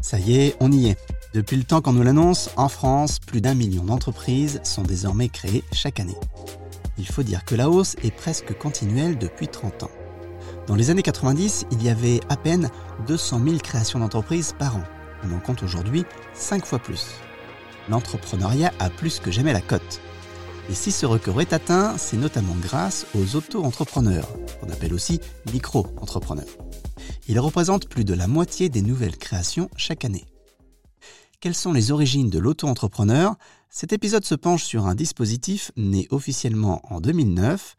Ça y est, on y est. Depuis le temps qu'on nous l'annonce, en France, plus d'un million d'entreprises sont désormais créées chaque année. Il faut dire que la hausse est presque continuelle depuis 30 ans. Dans les années 90, il y avait à peine 200 000 créations d'entreprises par an. On en compte aujourd'hui 5 fois plus. L'entrepreneuriat a plus que jamais la cote. Et si ce record est atteint, c'est notamment grâce aux auto-entrepreneurs, qu'on appelle aussi micro-entrepreneurs. Ils représentent plus de la moitié des nouvelles créations chaque année. Quelles sont les origines de l'auto-entrepreneur? Cet épisode se penche sur un dispositif né officiellement en 2009,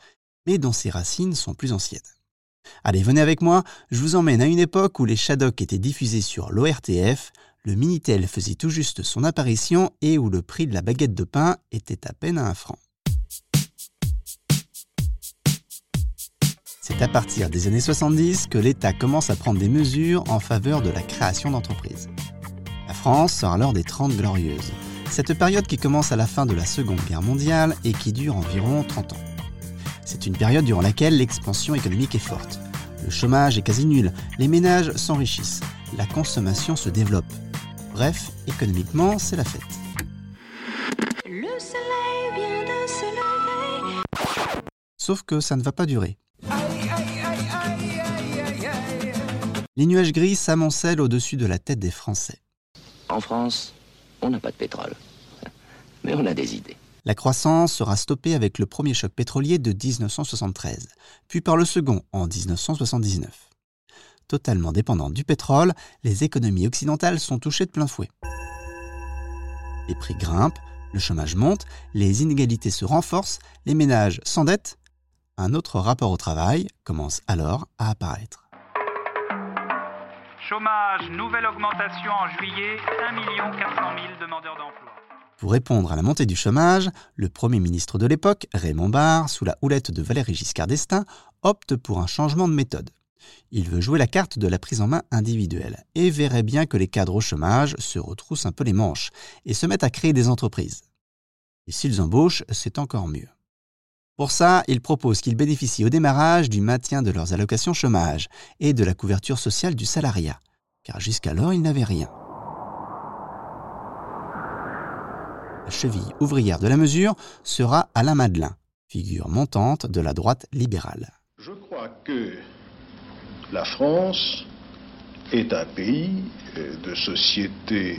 mais dont ses racines sont plus anciennes. Allez, venez avec moi, je vous emmène à une époque où les Shadocks étaient diffusés sur l'ORTF, le Minitel faisait tout juste son apparition et où le prix de la baguette de pain était à peine à un franc. C'est à partir des années 70 que l'État commence à prendre des mesures en faveur de la création d'entreprises. La France sort alors des 30 glorieuses, cette période qui commence à la fin de la Seconde Guerre mondiale et qui dure environ 30 ans. C'est une période durant laquelle l'expansion économique est forte. Le chômage est quasi nul, les ménages s'enrichissent, la consommation se développe. Bref, économiquement, c'est la fête. Le soleil vient de se lever. Sauf que ça ne va pas durer. Les nuages gris s'amoncellent au-dessus de la tête des Français. En France, on n'a pas de pétrole. Mais on a des idées. La croissance sera stoppée avec le premier choc pétrolier de 1973, puis par le second en 1979. Totalement dépendantes du pétrole, les économies occidentales sont touchées de plein fouet. Les prix grimpent, le chômage monte, les inégalités se renforcent, les ménages s'endettent. Un autre rapport au travail commence alors à apparaître. Chômage, nouvelle augmentation en juillet, 1 400 000 demandeurs d'emploi. Pour répondre à la montée du chômage, le Premier ministre de l'époque, Raymond Barre, sous la houlette de Valéry Giscard d'Estaing, opte pour un changement de méthode. Il veut jouer la carte de la prise en main individuelle et verrait bien que les cadres au chômage se retroussent un peu les manches et se mettent à créer des entreprises. Et s'ils embauchent, c'est encore mieux. Pour ça, il propose qu'ils bénéficient au démarrage du maintien de leurs allocations chômage et de la couverture sociale du salariat, car jusqu'alors ils n'avaient rien. la cheville ouvrière de la mesure sera Alain Madelin, figure montante de la droite libérale. Je crois que la France est un pays euh, de société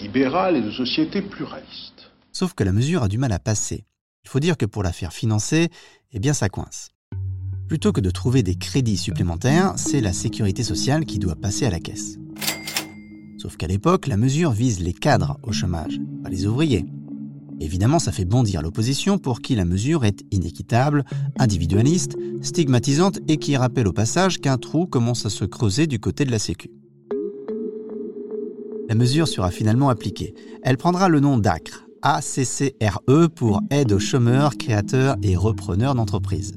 libérale et de société pluraliste. Sauf que la mesure a du mal à passer. Il faut dire que pour la faire financer, eh bien ça coince. Plutôt que de trouver des crédits supplémentaires, c'est la sécurité sociale qui doit passer à la caisse. Sauf qu'à l'époque, la mesure vise les cadres au chômage, pas les ouvriers. Évidemment, ça fait bondir l'opposition pour qui la mesure est inéquitable, individualiste, stigmatisante et qui rappelle au passage qu'un trou commence à se creuser du côté de la Sécu. La mesure sera finalement appliquée. Elle prendra le nom d'ACRE, A-C-C-R-E pour Aide aux chômeurs, créateurs et repreneurs d'entreprises.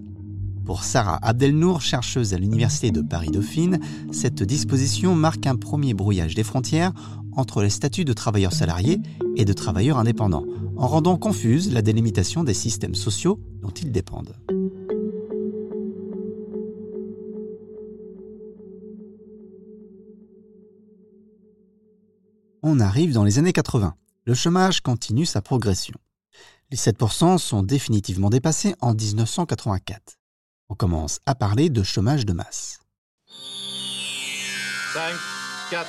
Pour Sarah Abdelnour, chercheuse à l'Université de Paris-Dauphine, cette disposition marque un premier brouillage des frontières entre les statuts de travailleurs salariés et de travailleurs indépendants, en rendant confuse la délimitation des systèmes sociaux dont ils dépendent. On arrive dans les années 80. Le chômage continue sa progression. Les 7% sont définitivement dépassés en 1984 on commence à parler de chômage de masse. 5, 4,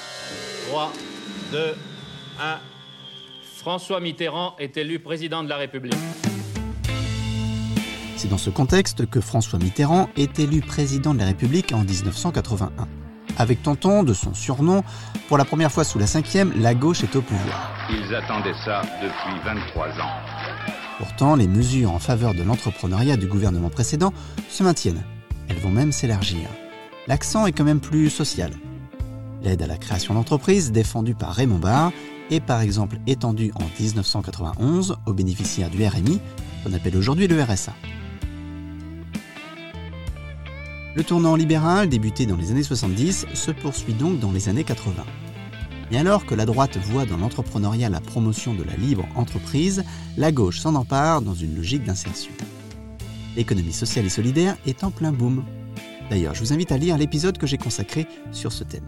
3, 2, 1. François Mitterrand est élu président de la République. C'est dans ce contexte que François Mitterrand est élu président de la République en 1981. Avec Tonton, de son surnom, pour la première fois sous la cinquième, la gauche est au pouvoir. Ils attendaient ça depuis 23 ans. Pourtant, les mesures en faveur de l'entrepreneuriat du gouvernement précédent se maintiennent. Elles vont même s'élargir. L'accent est quand même plus social. L'aide à la création d'entreprises, défendue par Raymond Barre, est par exemple étendue en 1991 aux bénéficiaires du RMI, qu'on appelle aujourd'hui le RSA. Le tournant libéral, débuté dans les années 70, se poursuit donc dans les années 80. Mais alors que la droite voit dans l'entrepreneuriat la promotion de la libre entreprise, la gauche s'en empare dans une logique d'insertion. L'économie sociale et solidaire est en plein boom. D'ailleurs, je vous invite à lire l'épisode que j'ai consacré sur ce thème.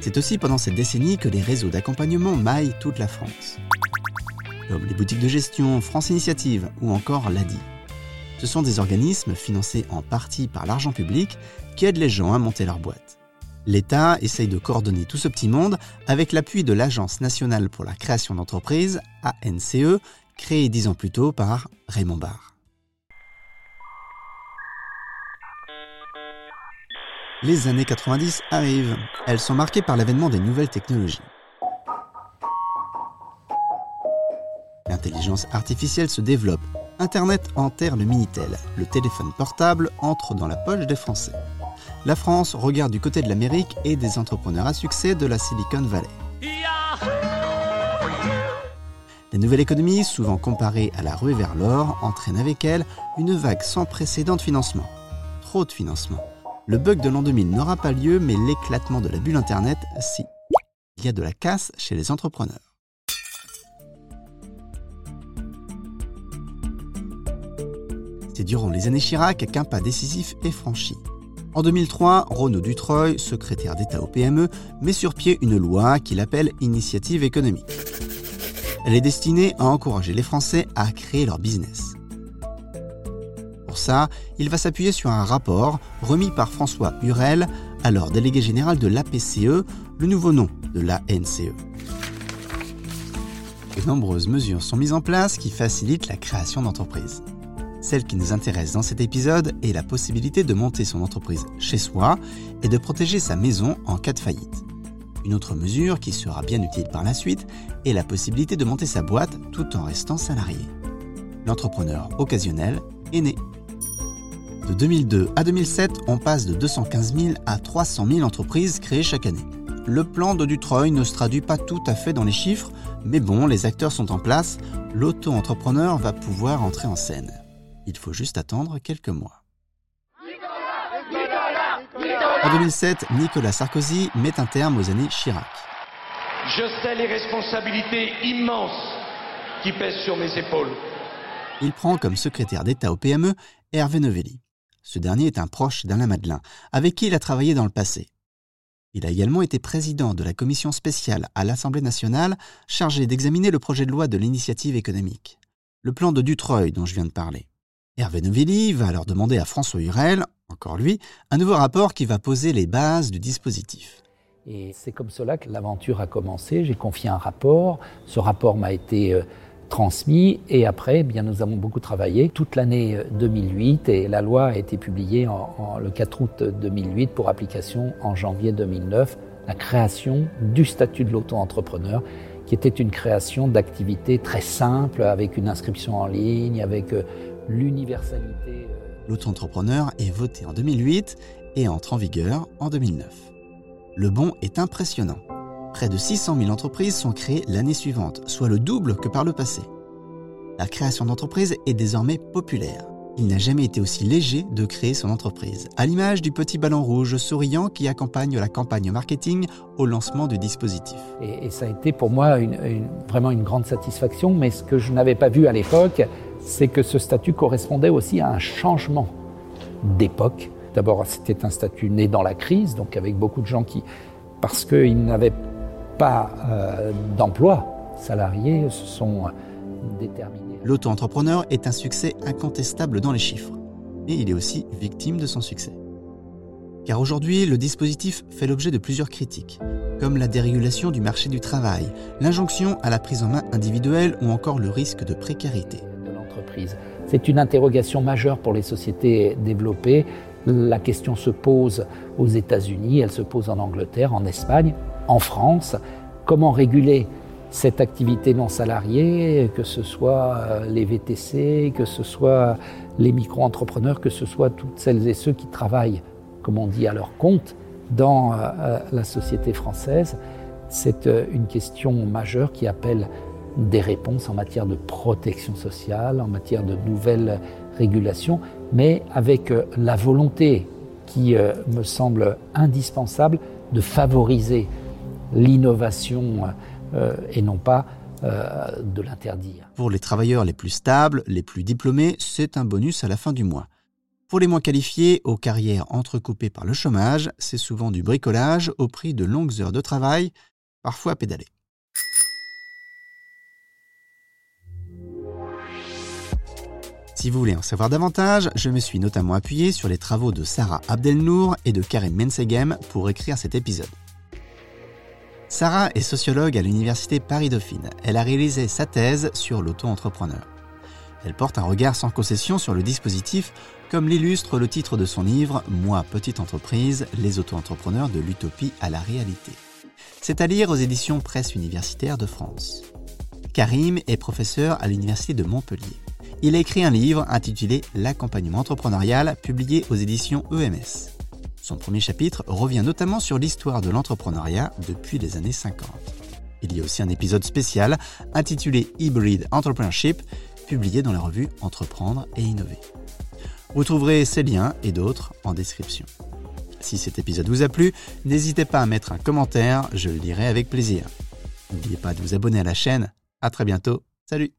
C'est aussi pendant cette décennie que les réseaux d'accompagnement maillent toute la France. Comme les boutiques de gestion, France Initiative ou encore l'ADI. Ce sont des organismes financés en partie par l'argent public qui aident les gens à monter leur boîte. L'État essaye de coordonner tout ce petit monde avec l'appui de l'Agence nationale pour la création d'entreprises, ANCE, créée dix ans plus tôt par Raymond Barre. Les années 90 arrivent. Elles sont marquées par l'avènement des nouvelles technologies. L'intelligence artificielle se développe. Internet enterre le Minitel. Le téléphone portable entre dans la poche des Français. La France regarde du côté de l'Amérique et des entrepreneurs à succès de la Silicon Valley. La nouvelle économie, souvent comparée à la ruée vers l'or, entraîne avec elle une vague sans précédent de financement. Trop de financement. Le bug de l'an 2000 n'aura pas lieu, mais l'éclatement de la bulle Internet, si. Il y a de la casse chez les entrepreneurs. Durant les années Chirac qu'un pas décisif est franchi. En 2003, Renaud Dutreuil, secrétaire d'État au PME, met sur pied une loi qu'il appelle Initiative économique. Elle est destinée à encourager les Français à créer leur business. Pour ça, il va s'appuyer sur un rapport remis par François Hurel, alors délégué général de l'APCE, le nouveau nom de l'ANCE. De nombreuses mesures sont mises en place qui facilitent la création d'entreprises. Celle qui nous intéresse dans cet épisode est la possibilité de monter son entreprise chez soi et de protéger sa maison en cas de faillite. Une autre mesure qui sera bien utile par la suite est la possibilité de monter sa boîte tout en restant salarié. L'entrepreneur occasionnel est né. De 2002 à 2007, on passe de 215 000 à 300 000 entreprises créées chaque année. Le plan de Dutreuil ne se traduit pas tout à fait dans les chiffres, mais bon, les acteurs sont en place, l'auto-entrepreneur va pouvoir entrer en scène. Il faut juste attendre quelques mois. En 2007, Nicolas Sarkozy met un terme aux années Chirac. Je sais les responsabilités immenses qui pèsent sur mes épaules. Il prend comme secrétaire d'État au PME Hervé Novelli. Ce dernier est un proche d'Alain Madelin, avec qui il a travaillé dans le passé. Il a également été président de la commission spéciale à l'Assemblée nationale chargée d'examiner le projet de loi de l'initiative économique, le plan de Dutreuil dont je viens de parler. Hervé Novelli va alors demander à François Hurel, encore lui, un nouveau rapport qui va poser les bases du dispositif. Et c'est comme cela que l'aventure a commencé. J'ai confié un rapport. Ce rapport m'a été euh, transmis et après, eh bien, nous avons beaucoup travaillé toute l'année 2008 et la loi a été publiée le 4 août 2008 pour application en janvier 2009, la création du statut de l'auto-entrepreneur qui était une création d'activités très simple avec une inscription en ligne, avec euh, l'universalité. Euh. L'auto-entrepreneur est voté en 2008 et entre en vigueur en 2009. Le bon est impressionnant. Près de 600 000 entreprises sont créées l'année suivante, soit le double que par le passé. La création d'entreprises est désormais populaire. Il n'a jamais été aussi léger de créer son entreprise, à l'image du petit ballon rouge souriant qui accompagne la campagne marketing au lancement du dispositif. Et, ça a été pour moi vraiment une grande satisfaction, mais ce que je n'avais pas vu à l'époque, c'est que ce statut correspondait aussi à un changement d'époque. D'abord, c'était un statut né dans la crise, donc avec beaucoup de gens qui, parce qu'ils n'avaient pas euh, d'emploi salarié se sont euh, déterminés. L'auto-entrepreneur est un succès incontestable dans les chiffres, mais il est aussi victime de son succès. Car aujourd'hui, le dispositif fait l'objet de plusieurs critiques, comme la dérégulation du marché du travail, l'injonction à la prise en main individuelle ou encore le risque de précarité. C'est une interrogation majeure pour les sociétés développées. La question se pose aux États-Unis, elle se pose en Angleterre, en Espagne en France, comment réguler cette activité non salariée, que ce soit euh, les VTC, que ce soit les micro-entrepreneurs, que ce soit toutes celles et ceux qui travaillent, comme on dit, à leur compte dans euh, euh, la société française. C'est une question majeure qui appelle des réponses en matière de protection sociale, en matière de nouvelles régulations, mais avec la volonté qui me semble indispensable de favoriser l'innovation euh, et non pas euh, de l'interdire. Pour les travailleurs les plus stables, les plus diplômés, c'est un bonus à la fin du mois. Pour les moins qualifiés, aux carrières entrecoupées par le chômage, c'est souvent du bricolage au prix de longues heures de travail, parfois pédalées. Si vous voulez en savoir davantage, je me suis notamment appuyé sur les travaux de Sarah Abdelnour et de Karim Mensegem pour écrire cet épisode. Sarah est sociologue à l'université Paris-Dauphine. Elle a réalisé sa thèse sur l'auto-entrepreneur. Elle porte un regard sans concession sur le dispositif, comme l'illustre le titre de son livre Moi, petite entreprise, les auto-entrepreneurs de l'utopie à la réalité. C'est à lire aux éditions Presse universitaire de France. Karim est professeur à l'université de Montpellier. Il a écrit un livre intitulé L'accompagnement entrepreneurial, publié aux éditions EMS. Son premier chapitre revient notamment sur l'histoire de l'entrepreneuriat depuis les années 50. Il y a aussi un épisode spécial intitulé Hybrid Entrepreneurship, publié dans la revue Entreprendre et Innover. Vous trouverez ces liens et d'autres en description. Si cet épisode vous a plu, n'hésitez pas à mettre un commentaire, je le lirai avec plaisir. N'oubliez pas de vous abonner à la chaîne. À très bientôt. Salut